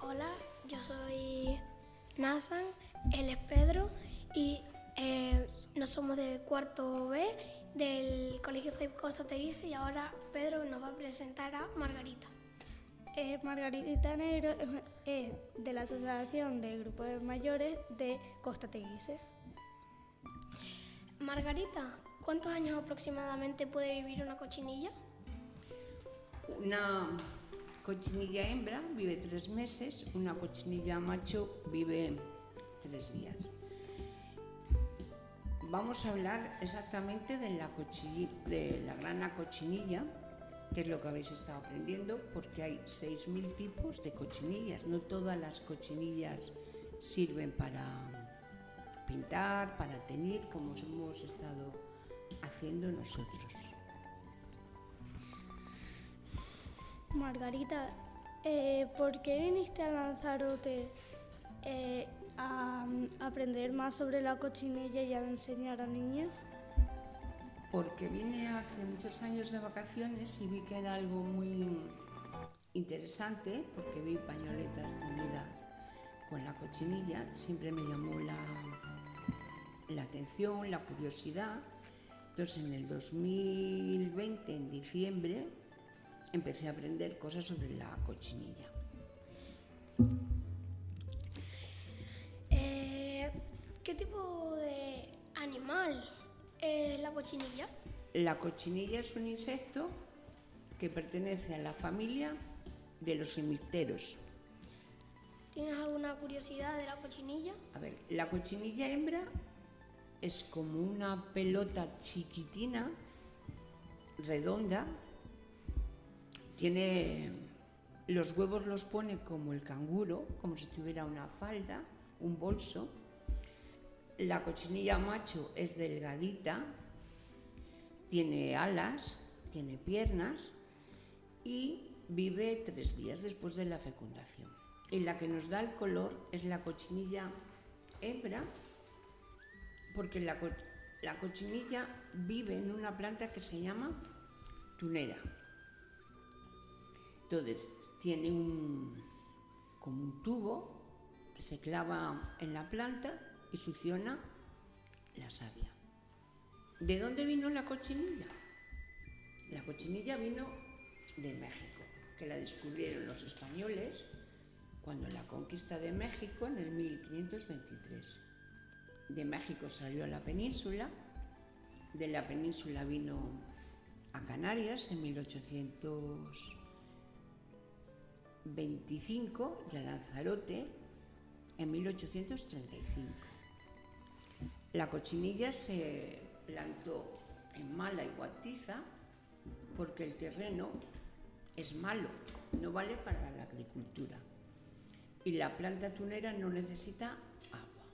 Hola, yo soy Nathan, él es Pedro y eh, nos somos del cuarto B del Colegio Costa Teguise y ahora Pedro nos va a presentar a Margarita. Eh, Margarita Negro es eh, de la Asociación de Grupos Mayores de Costa Teguise. Margarita, ¿cuántos años aproximadamente puede vivir una cochinilla? Una cochinilla hembra vive tres meses, una cochinilla macho vive tres días. Vamos a hablar exactamente de la, de la grana cochinilla, que es lo que habéis estado aprendiendo, porque hay 6.000 tipos de cochinillas. No todas las cochinillas sirven para pintar, para teñir, como hemos estado haciendo nosotros. Margarita, eh, ¿por qué viniste a Lanzarote eh, a, aprender más sobre la cochinilla y a enseñar a niños? Porque vine hace muchos años de vacaciones y vi que era algo muy interesante, porque vi pañoletas tendidas con la cochinilla, siempre me llamó la, la atención, la curiosidad. Entonces en el 2020, en diciembre, empecé a aprender cosas sobre la cochinilla. Eh, ¿Qué tipo de animal es la cochinilla? La cochinilla es un insecto que pertenece a la familia de los hemipteros. ¿Tienes alguna curiosidad de la cochinilla? A ver, la cochinilla hembra es como una pelota chiquitina, redonda, tiene los huevos los pone como el canguro, como si tuviera una falda, un bolso. La cochinilla macho es delgadita, tiene alas, tiene piernas y vive tres días después de la fecundación. Y la que nos da el color es la cochinilla hembra, porque la, la cochinilla vive en una planta que se llama tunera. Entonces, tiene un, como un tubo que se clava en la planta y succiona la savia. ¿De dónde vino la cochinilla? La cochinilla vino de México, que la descubrieron los españoles cuando la conquista de México en el 1523. De México salió a la península, de la península vino a Canarias en 1800 25 de Lanzarote en 1835. La cochinilla se plantó en Mala y Guatiza porque el terreno es malo, no vale para la agricultura. Y la planta tunera no necesita agua.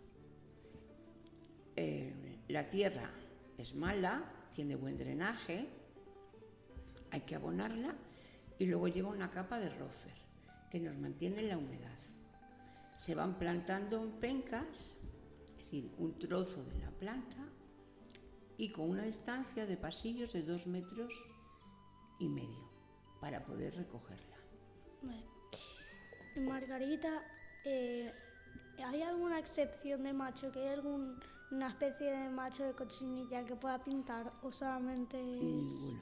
Eh, la tierra es mala, tiene buen drenaje, hay que abonarla y luego lleva una capa de rofer que nos mantiene la humedad. Se van plantando en pencas, es decir, un trozo de la planta, y con una distancia de pasillos de dos metros y medio para poder recogerla. Margarita, eh, ¿hay alguna excepción de macho? ¿Que hay alguna especie de macho de cochinilla que pueda pintar o solamente Ninguno.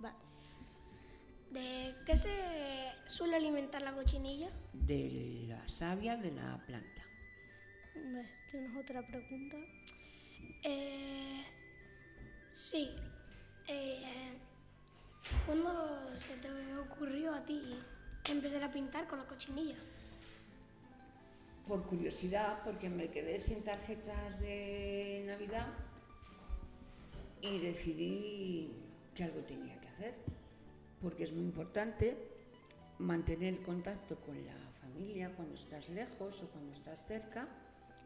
Vale. ¿De qué se suele alimentar la cochinilla? De la savia de la planta. ¿Tienes otra pregunta? Eh, sí. Eh, ¿Cuándo se te ocurrió a ti empezar a pintar con la cochinilla? Por curiosidad, porque me quedé sin tarjetas de Navidad y decidí que algo tenía que hacer porque es muy importante mantener contacto con la familia cuando estás lejos o cuando estás cerca,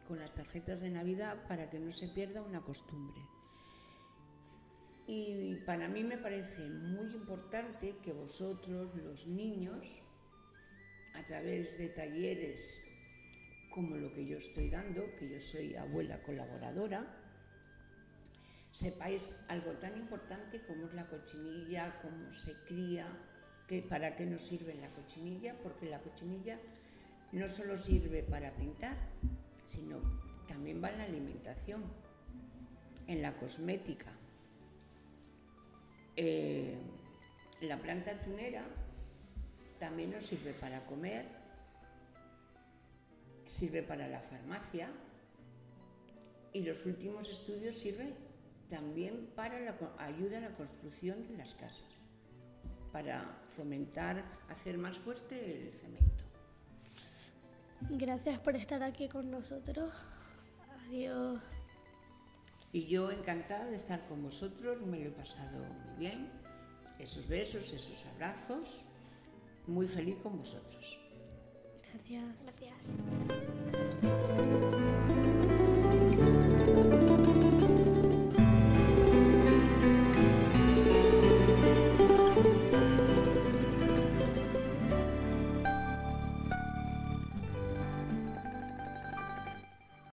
con las tarjetas de Navidad para que no se pierda una costumbre. Y para mí me parece muy importante que vosotros, los niños, a través de talleres como lo que yo estoy dando, que yo soy abuela colaboradora, sepáis algo tan importante como es la cochinilla, cómo se cría, que, para qué nos sirve la cochinilla, porque la cochinilla no solo sirve para pintar, sino también va en la alimentación, en la cosmética. Eh, la planta tunera también nos sirve para comer, sirve para la farmacia y los últimos estudios sirven también para la ayuda a la construcción de las casas, para fomentar, hacer más fuerte el cemento. Gracias por estar aquí con nosotros. Adiós. Y yo encantada de estar con vosotros, me lo he pasado muy bien. Esos besos, esos abrazos, muy feliz con vosotros. Gracias. Gracias.